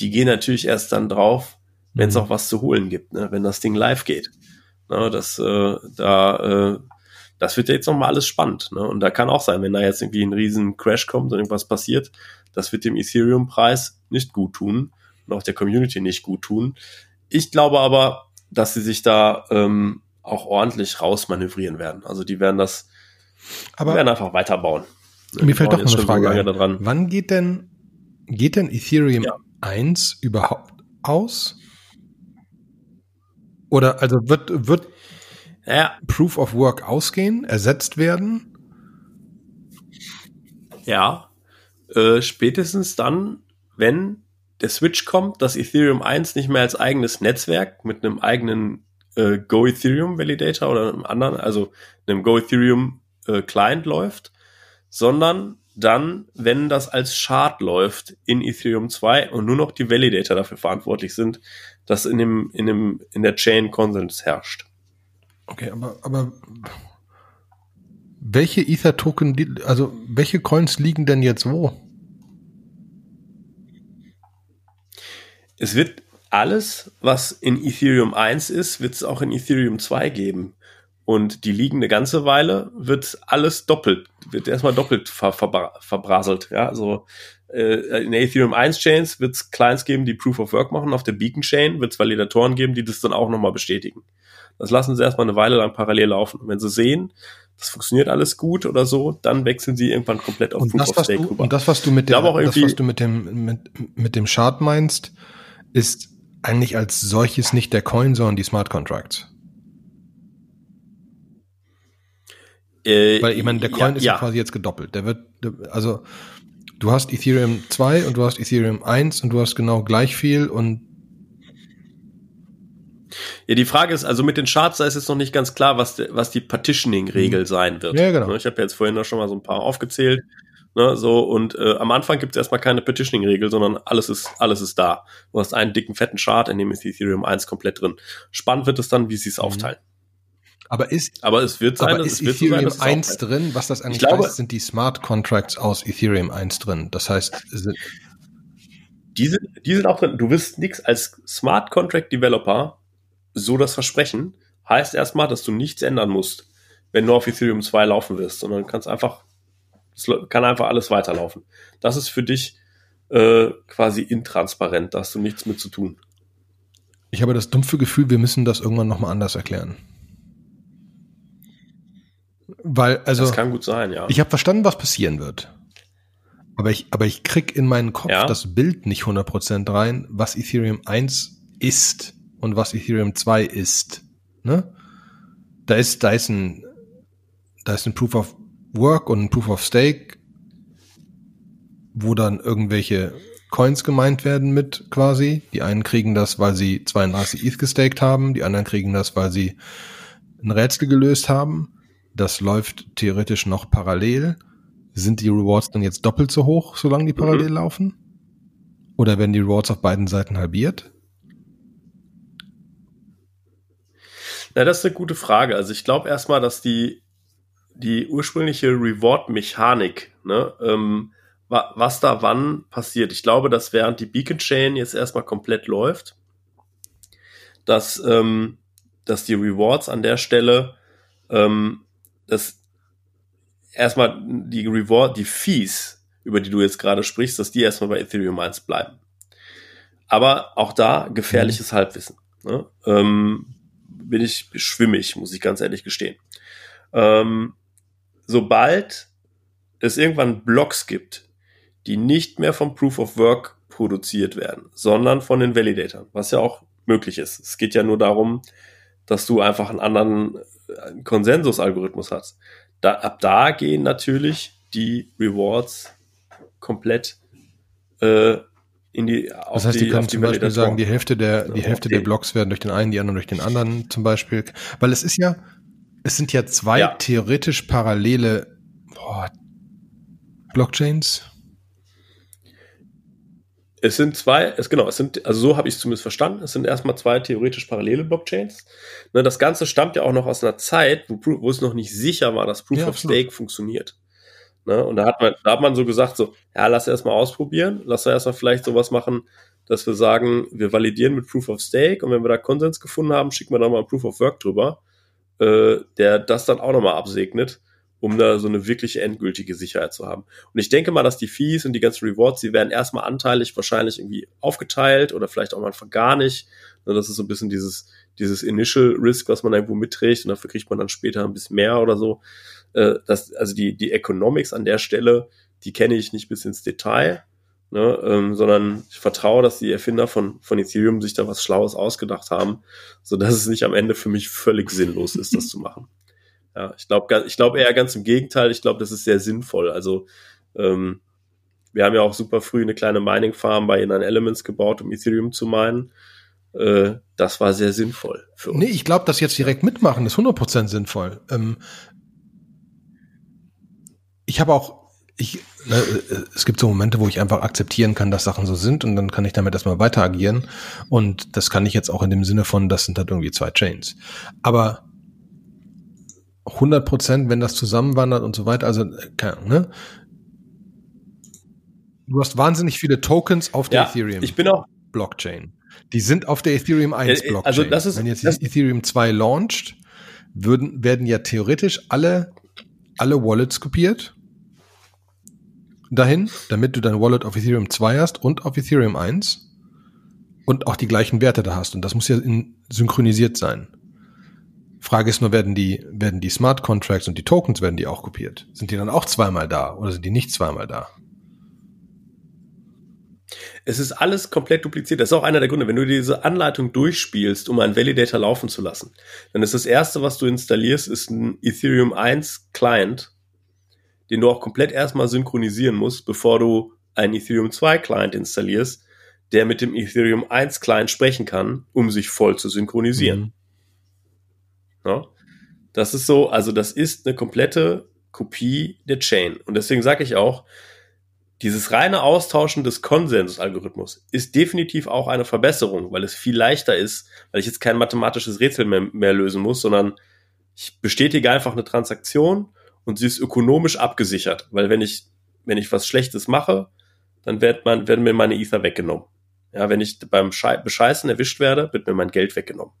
die gehen natürlich erst dann drauf, wenn es mhm. auch was zu holen gibt, ne, wenn das Ding live geht. Ne, das, äh, da, äh, das wird ja jetzt nochmal alles spannend. Ne? Und da kann auch sein, wenn da jetzt irgendwie ein riesen Crash kommt und irgendwas passiert, das wird dem Ethereum-Preis nicht gut tun und auch der Community nicht gut tun. Ich glaube aber, dass sie sich da ähm, auch ordentlich rausmanövrieren werden. Also die werden das, aber werden einfach weiterbauen. Mir fällt doch noch eine Frage ein. Wann geht denn, geht denn Ethereum ja. 1 überhaupt aus? Oder also wird, wird ja. Proof of Work ausgehen, ersetzt werden? Ja, äh, spätestens dann, wenn der Switch kommt, dass Ethereum 1 nicht mehr als eigenes Netzwerk mit einem eigenen äh, Go Ethereum Validator oder einem anderen, also einem Go Ethereum äh, Client läuft, sondern dann, wenn das als Shard läuft in Ethereum 2 und nur noch die Validator dafür verantwortlich sind, dass in dem, in dem, in der Chain Konsens herrscht. Okay, aber, aber welche Ether-Token, also welche Coins liegen denn jetzt wo? Es wird alles, was in Ethereum 1 ist, wird es auch in Ethereum 2 geben. Und die liegen eine ganze Weile, wird alles doppelt, wird erstmal doppelt ver ver verbraselt. Ja, also äh, in Ethereum 1 Chains wird es Clients geben, die Proof of Work machen. Auf der Beacon Chain wird es Validatoren geben, die das dann auch nochmal bestätigen. Das lassen sie erstmal eine Weile lang parallel laufen. Und wenn sie sehen, das funktioniert alles gut oder so, dann wechseln sie irgendwann komplett auf und Proof das, of Stake du, rüber. Und das, was du mit dem, das, was du mit dem, mit, mit dem Chart meinst, ist eigentlich als solches nicht der Coin, sondern die Smart Contracts. Äh, Weil ich meine, der Coin ja, ist ja quasi jetzt gedoppelt. Der wird, also du hast Ethereum 2 und du hast Ethereum 1 und du hast genau gleich viel und ja, die Frage ist, also mit den Charts, da ist jetzt noch nicht ganz klar, was, was die Partitioning-Regel mhm. sein wird. Ja, genau. Ne, ich habe jetzt vorhin noch schon mal so ein paar aufgezählt. Ne, so, und äh, am Anfang gibt es erstmal keine Partitioning-Regel, sondern alles ist, alles ist da. Du hast einen dicken, fetten Chart, in dem ist Ethereum 1 komplett drin. Spannend wird es dann, wie sie es mhm. aufteilen. Aber ist, aber es wird sein, aber ist Ethereum so sein, 1 drin? Was das eigentlich glaube, heißt, sind die Smart Contracts aus Ethereum 1 drin. Das heißt, die sind, die sind auch drin. Du wirst nichts als Smart Contract Developer so das Versprechen. Heißt erstmal, dass du nichts ändern musst, wenn du auf Ethereum 2 laufen wirst, sondern kannst einfach, es kann einfach alles weiterlaufen. Das ist für dich äh, quasi intransparent, da hast du nichts mit zu tun. Ich habe das dumpfe Gefühl, wir müssen das irgendwann nochmal anders erklären. Weil, also. Das kann gut sein, ja. Ich habe verstanden, was passieren wird. Aber ich, aber ich krieg in meinen Kopf ja. das Bild nicht 100% rein, was Ethereum 1 ist und was Ethereum 2 ist. Ne? Da ist, da ist ein, da ist ein Proof of Work und ein Proof of Stake, wo dann irgendwelche Coins gemeint werden mit quasi. Die einen kriegen das, weil sie 32 ETH gestaked haben, die anderen kriegen das, weil sie ein Rätsel gelöst haben. Das läuft theoretisch noch parallel. Sind die Rewards dann jetzt doppelt so hoch, solange die parallel mhm. laufen? Oder werden die Rewards auf beiden Seiten halbiert? Na, das ist eine gute Frage. Also ich glaube erstmal, dass die, die ursprüngliche Reward-Mechanik, ne, ähm, wa was da wann passiert. Ich glaube, dass während die Beacon Chain jetzt erstmal komplett läuft, dass, ähm, dass die Rewards an der Stelle ähm, dass erstmal die Reward, die Fees, über die du jetzt gerade sprichst, dass die erstmal bei Ethereum 1 bleiben. Aber auch da gefährliches mhm. Halbwissen. Ne? Ähm, bin ich schwimmig, muss ich ganz ehrlich gestehen. Ähm, sobald es irgendwann Blocks gibt, die nicht mehr vom Proof of Work produziert werden, sondern von den Validatoren, was ja auch möglich ist. Es geht ja nur darum, dass du einfach einen anderen Konsensusalgorithmus hast. Da, ab da gehen natürlich die Rewards komplett äh, in die auf Das heißt, die, die können zum Beispiel sagen, die Hälfte der die Hälfte der Blocks werden durch den einen, die anderen durch den anderen zum Beispiel, weil es ist ja es sind ja zwei ja. theoretisch parallele boah, Blockchains. Es sind zwei, es genau, es sind, also so habe ich es zumindest verstanden. Es sind erstmal zwei theoretisch parallele Blockchains. Ne, das Ganze stammt ja auch noch aus einer Zeit, wo, wo es noch nicht sicher war, dass Proof ja, of Stake funktioniert. Ne, und da hat man, da hat man so gesagt, so, ja, lass erstmal ausprobieren, lass erstmal vielleicht sowas machen, dass wir sagen, wir validieren mit Proof of Stake und wenn wir da Konsens gefunden haben, schicken wir nochmal ein Proof of Work drüber, äh, der das dann auch nochmal absegnet um da so eine wirkliche endgültige Sicherheit zu haben. Und ich denke mal, dass die Fees und die ganzen Rewards, die werden erstmal anteilig wahrscheinlich irgendwie aufgeteilt oder vielleicht auch mal gar nicht. Das ist so ein bisschen dieses, dieses Initial Risk, was man irgendwo mitträgt und dafür kriegt man dann später ein bisschen mehr oder so. Äh, das, also die, die Economics an der Stelle, die kenne ich nicht bis ins Detail, ne, ähm, sondern ich vertraue, dass die Erfinder von, von Ethereum sich da was Schlaues ausgedacht haben, so dass es nicht am Ende für mich völlig sinnlos ist, das zu machen. Ja, ich glaube ich glaub eher ganz im Gegenteil. Ich glaube, das ist sehr sinnvoll. Also ähm, wir haben ja auch super früh eine kleine Mining Farm bei Inan Elements gebaut, um Ethereum zu meinen. Äh, das war sehr sinnvoll für uns. Nee, ich glaube, das jetzt direkt mitmachen ist 100% sinnvoll. Ähm, ich habe auch, ich, ne, es gibt so Momente, wo ich einfach akzeptieren kann, dass Sachen so sind und dann kann ich damit erstmal weiter agieren. Und das kann ich jetzt auch in dem Sinne von, das sind halt irgendwie zwei Chains. Aber 100 Prozent, wenn das zusammenwandert und so weiter. Also, keine Ahnung, ne? Du hast wahnsinnig viele Tokens auf der ja, Ethereum ich bin auch Blockchain. Die sind auf der Ethereum 1 Blockchain. Also das ist, wenn jetzt das Ethereum 2 launcht, würden, werden ja theoretisch alle, alle Wallets kopiert dahin, damit du dein Wallet auf Ethereum 2 hast und auf Ethereum 1 und auch die gleichen Werte da hast. Und das muss ja in, synchronisiert sein. Frage ist nur, werden die, werden die Smart Contracts und die Tokens, werden die auch kopiert? Sind die dann auch zweimal da oder sind die nicht zweimal da? Es ist alles komplett dupliziert. Das ist auch einer der Gründe. Wenn du diese Anleitung durchspielst, um einen Validator laufen zu lassen, dann ist das erste, was du installierst, ist ein Ethereum 1 Client, den du auch komplett erstmal synchronisieren musst, bevor du einen Ethereum 2 Client installierst, der mit dem Ethereum 1 Client sprechen kann, um sich voll zu synchronisieren. Mhm. Ja? Das ist so, also das ist eine komplette Kopie der Chain. Und deswegen sage ich auch, dieses reine Austauschen des Konsensusalgorithmus ist definitiv auch eine Verbesserung, weil es viel leichter ist, weil ich jetzt kein mathematisches Rätsel mehr, mehr lösen muss, sondern ich bestätige einfach eine Transaktion und sie ist ökonomisch abgesichert, weil wenn ich wenn ich was Schlechtes mache, dann wird man, werden mir meine Ether weggenommen. Ja, wenn ich beim Bescheißen erwischt werde, wird mir mein Geld weggenommen.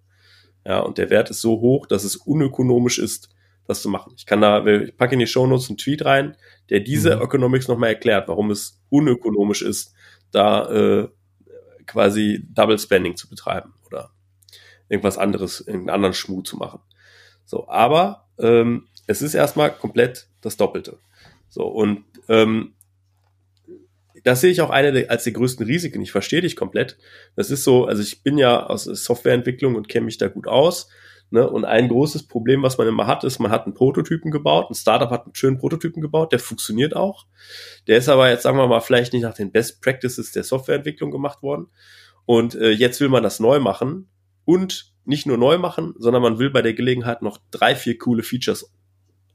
Ja, und der Wert ist so hoch, dass es unökonomisch ist, das zu machen. Ich kann da, ich packe in die Shownotes einen Tweet rein, der diese mhm. Economics nochmal erklärt, warum es unökonomisch ist, da äh, quasi Double Spending zu betreiben oder irgendwas anderes, irgendeinen anderen Schmuh zu machen. So, aber ähm, es ist erstmal komplett das Doppelte. So, und ähm, das sehe ich auch eine der, als die größten Risiken. Ich verstehe dich komplett. Das ist so, also ich bin ja aus Softwareentwicklung und kenne mich da gut aus. Ne? Und ein großes Problem, was man immer hat, ist, man hat einen Prototypen gebaut, ein Startup hat einen schönen Prototypen gebaut, der funktioniert auch. Der ist aber jetzt, sagen wir mal, vielleicht nicht nach den Best Practices der Softwareentwicklung gemacht worden. Und äh, jetzt will man das neu machen und nicht nur neu machen, sondern man will bei der Gelegenheit noch drei, vier coole Features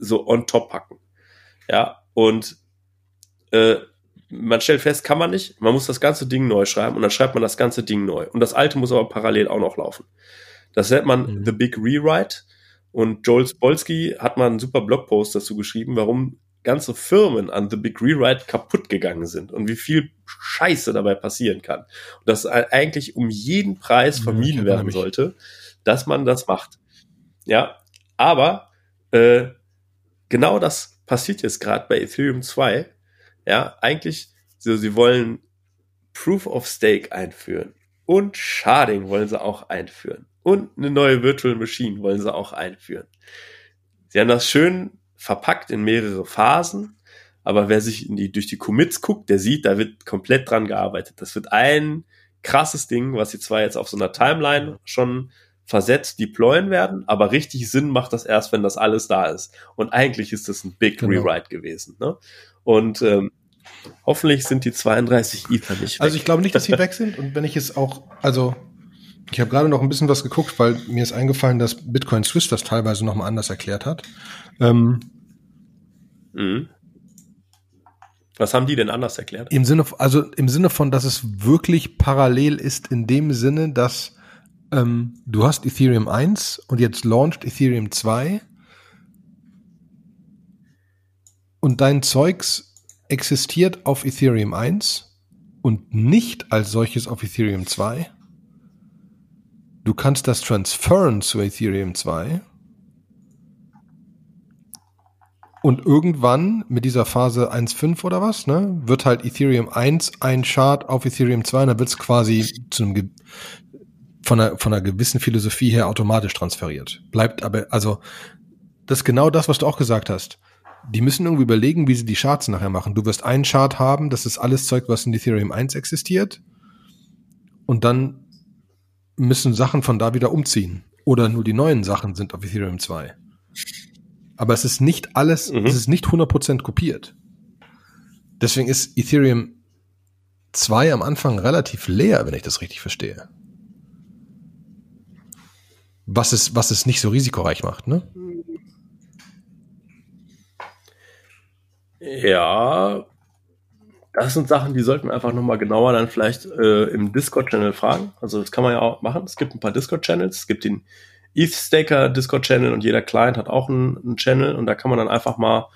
so on top packen. Ja, und äh, man stellt fest, kann man nicht. Man muss das ganze Ding neu schreiben und dann schreibt man das ganze Ding neu. Und das alte muss aber parallel auch noch laufen. Das nennt man mhm. The Big Rewrite. Und Joel Spolsky hat mal einen super Blogpost dazu geschrieben, warum ganze Firmen an The Big Rewrite kaputt gegangen sind und wie viel Scheiße dabei passieren kann. Und dass eigentlich um jeden Preis vermieden werden sollte, dass man das macht. Ja, aber äh, genau das passiert jetzt gerade bei Ethereum 2. Ja, eigentlich, so, sie wollen Proof of Stake einführen und Sharding wollen sie auch einführen und eine neue Virtual Machine wollen sie auch einführen. Sie haben das schön verpackt in mehrere Phasen, aber wer sich in die, durch die Commits guckt, der sieht, da wird komplett dran gearbeitet. Das wird ein krasses Ding, was sie zwar jetzt auf so einer Timeline schon versetzt deployen werden, aber richtig Sinn macht das erst, wenn das alles da ist. Und eigentlich ist das ein Big genau. Rewrite gewesen. Ne? Und ähm, hoffentlich sind die 32 Ether nicht weg. Also ich glaube nicht, dass sie weg sind. Und wenn ich es auch, also ich habe gerade noch ein bisschen was geguckt, weil mir ist eingefallen, dass Bitcoin Swiss das teilweise nochmal anders erklärt hat. Ähm, mhm. Was haben die denn anders erklärt? Im Sinne, also im Sinne von, dass es wirklich parallel ist, in dem Sinne, dass ähm, du hast Ethereum 1 und jetzt launcht Ethereum 2 und dein Zeugs existiert auf Ethereum 1 und nicht als solches auf Ethereum 2 Du kannst das transferen zu Ethereum 2. Und irgendwann mit dieser Phase 1.5 oder was, ne, wird halt Ethereum 1 ein Chart auf Ethereum 2 und dann wird es quasi zu einem von einer, von einer gewissen Philosophie her automatisch transferiert. Bleibt aber, also, das ist genau das, was du auch gesagt hast. Die müssen irgendwie überlegen, wie sie die Charts nachher machen. Du wirst einen Chart haben, das ist alles Zeug, was in Ethereum 1 existiert. Und dann müssen Sachen von da wieder umziehen. Oder nur die neuen Sachen sind auf Ethereum 2. Aber es ist nicht alles, mhm. es ist nicht 100% kopiert. Deswegen ist Ethereum 2 am Anfang relativ leer, wenn ich das richtig verstehe. Was es, was es nicht so risikoreich macht, ne? Ja, das sind Sachen, die sollten wir einfach nochmal genauer dann vielleicht äh, im Discord-Channel fragen. Also das kann man ja auch machen. Es gibt ein paar Discord-Channels. Es gibt den ETH-Staker Discord-Channel und jeder Client hat auch einen, einen, Channel und da kann man dann einfach mal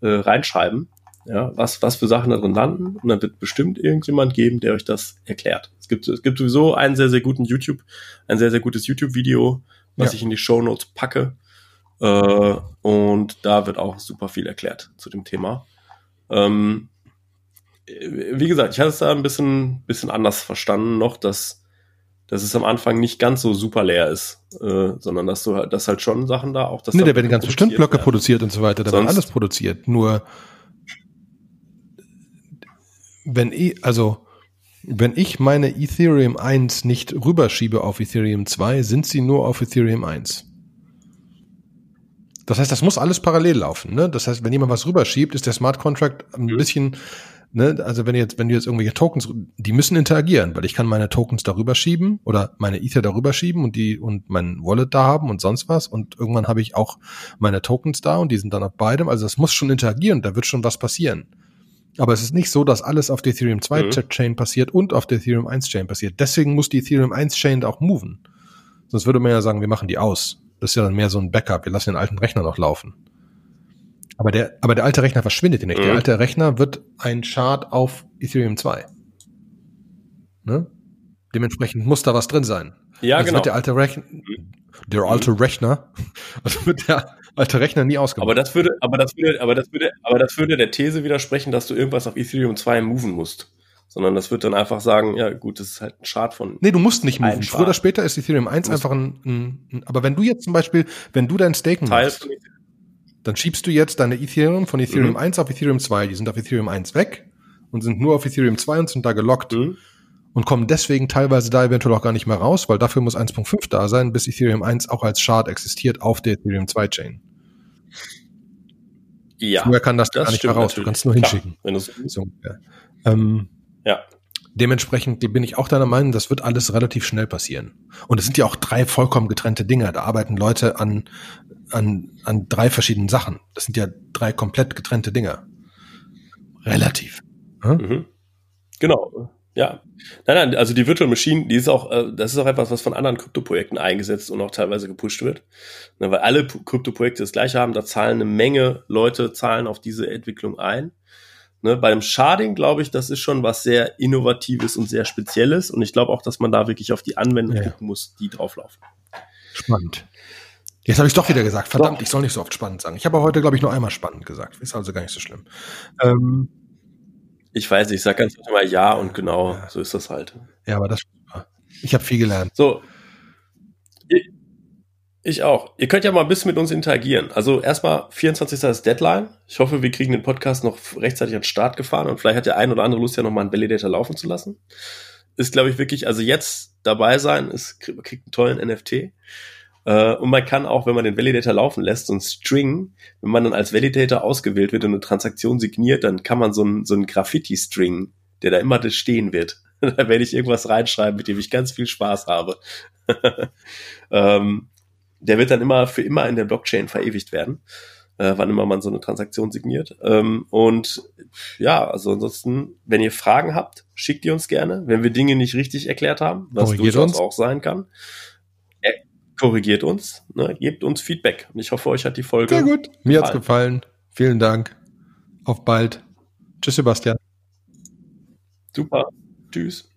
äh, reinschreiben, ja, was, was für Sachen da drin landen und dann wird bestimmt irgendjemand geben, der euch das erklärt. Es gibt, es gibt sowieso einen sehr, sehr guten YouTube, ein sehr, sehr gutes YouTube-Video, was ja. ich in die Show Notes packe. Äh, und da wird auch super viel erklärt zu dem Thema. Ähm, wie gesagt, ich hatte es da ein bisschen, bisschen anders verstanden noch, dass, dass es am Anfang nicht ganz so super leer ist, äh, sondern dass du halt, dass halt schon Sachen da auch das. Nee, da werden ganz bestimmt Blöcke werden. produziert und so weiter, da Sonst, wird alles produziert. Nur wenn eh, also Wenn ich meine Ethereum 1 nicht rüberschiebe auf Ethereum 2, sind sie nur auf Ethereum 1. Das heißt, das muss alles parallel laufen. Ne? Das heißt, wenn jemand was rüberschiebt, ist der Smart Contract ein mhm. bisschen, ne, also wenn jetzt, wenn du jetzt irgendwelche Tokens, die müssen interagieren, weil ich kann meine Tokens darüber schieben oder meine Ether darüber schieben und die und mein Wallet da haben und sonst was und irgendwann habe ich auch meine Tokens da und die sind dann auf beidem. Also das muss schon interagieren, da wird schon was passieren. Aber es ist nicht so, dass alles auf der Ethereum 2 mhm. Chain passiert und auf der Ethereum 1 Chain passiert. Deswegen muss die Ethereum 1 Chain da auch moven. Sonst würde man ja sagen, wir machen die aus. Das ist ja dann mehr so ein Backup. Wir lassen den alten Rechner noch laufen. Aber der, aber der alte Rechner verschwindet ja nicht. Mhm. Der alte Rechner wird ein Chart auf Ethereum 2. Ne? Dementsprechend muss da was drin sein. Ja, also genau. Wird der alte Rechner, der alte mhm. Rechner, also wird der alte Rechner nie ausgemacht. Aber das würde, aber das würde, aber das würde, aber das würde der These widersprechen, dass du irgendwas auf Ethereum 2 moven musst sondern das wird dann einfach sagen, ja gut, das ist halt ein Chart von. Nee, du musst nicht moven. Früher oder später ist Ethereum 1 einfach ein, ein, ein, aber wenn du jetzt zum Beispiel, wenn du dein Staken machst, dann schiebst du jetzt deine Ethereum von Ethereum mhm. 1 auf Ethereum 2, die sind auf Ethereum 1 weg und sind nur auf Ethereum 2 und sind da gelockt. Mhm. Und kommen deswegen teilweise da eventuell auch gar nicht mehr raus, weil dafür muss 1.5 da sein, bis Ethereum 1 auch als Chart existiert auf der Ethereum 2 Chain. Ja. Früher kann das, das gar nicht mehr raus. Du kannst nur hinschicken. Klar, wenn so, ja. ähm, ja. Dementsprechend bin ich auch deiner Meinung, das wird alles relativ schnell passieren. Und es sind ja auch drei vollkommen getrennte Dinge. Da arbeiten Leute an, an, an drei verschiedenen Sachen. Das sind ja drei komplett getrennte Dinge. Relativ. Hm? Mhm. Genau. Ja. Nein, nein, also die Virtual Machine, die ist auch, äh, das ist auch etwas, was von anderen Kryptoprojekten eingesetzt und auch teilweise gepusht wird. Ne, weil alle Kryptoprojekte das gleiche haben, da zahlen eine Menge Leute, zahlen auf diese Entwicklung ein. Ne, beim Sharding glaube ich, das ist schon was sehr Innovatives und sehr Spezielles. Und ich glaube auch, dass man da wirklich auf die Anwendung ja. gucken muss, die drauflaufen. Spannend. Jetzt habe ich doch wieder gesagt, verdammt, ich soll nicht so oft spannend sagen. Ich habe heute, glaube ich, nur einmal spannend gesagt. Ist also gar nicht so schlimm. Ähm, ich weiß, ich sage ganz immer ja und genau, ja. so ist das halt. Ja, aber das ich habe viel gelernt. So, ich auch. Ihr könnt ja mal ein bisschen mit uns interagieren. Also erstmal 24. ist Deadline. Ich hoffe, wir kriegen den Podcast noch rechtzeitig an den Start gefahren und vielleicht hat der ein oder andere Lust ja noch mal einen Validator laufen zu lassen. Ist, glaube ich, wirklich, also jetzt dabei sein, ist, kriegt einen tollen NFT. Äh, und man kann auch, wenn man den Validator laufen lässt, so ein String, wenn man dann als Validator ausgewählt wird und eine Transaktion signiert, dann kann man so ein, so ein Graffiti-String, der da immer stehen wird. da werde ich irgendwas reinschreiben, mit dem ich ganz viel Spaß habe. ähm, der wird dann immer für immer in der Blockchain verewigt werden, äh, wann immer man so eine Transaktion signiert. Ähm, und ja, also ansonsten, wenn ihr Fragen habt, schickt die uns gerne. Wenn wir Dinge nicht richtig erklärt haben, was durchaus uns. auch sein kann, korrigiert uns, ne, gebt uns Feedback. Und ich hoffe, euch hat die Folge. Sehr gut. Mir hat's gefallen. Vielen Dank. Auf bald. Tschüss, Sebastian. Super. Tschüss.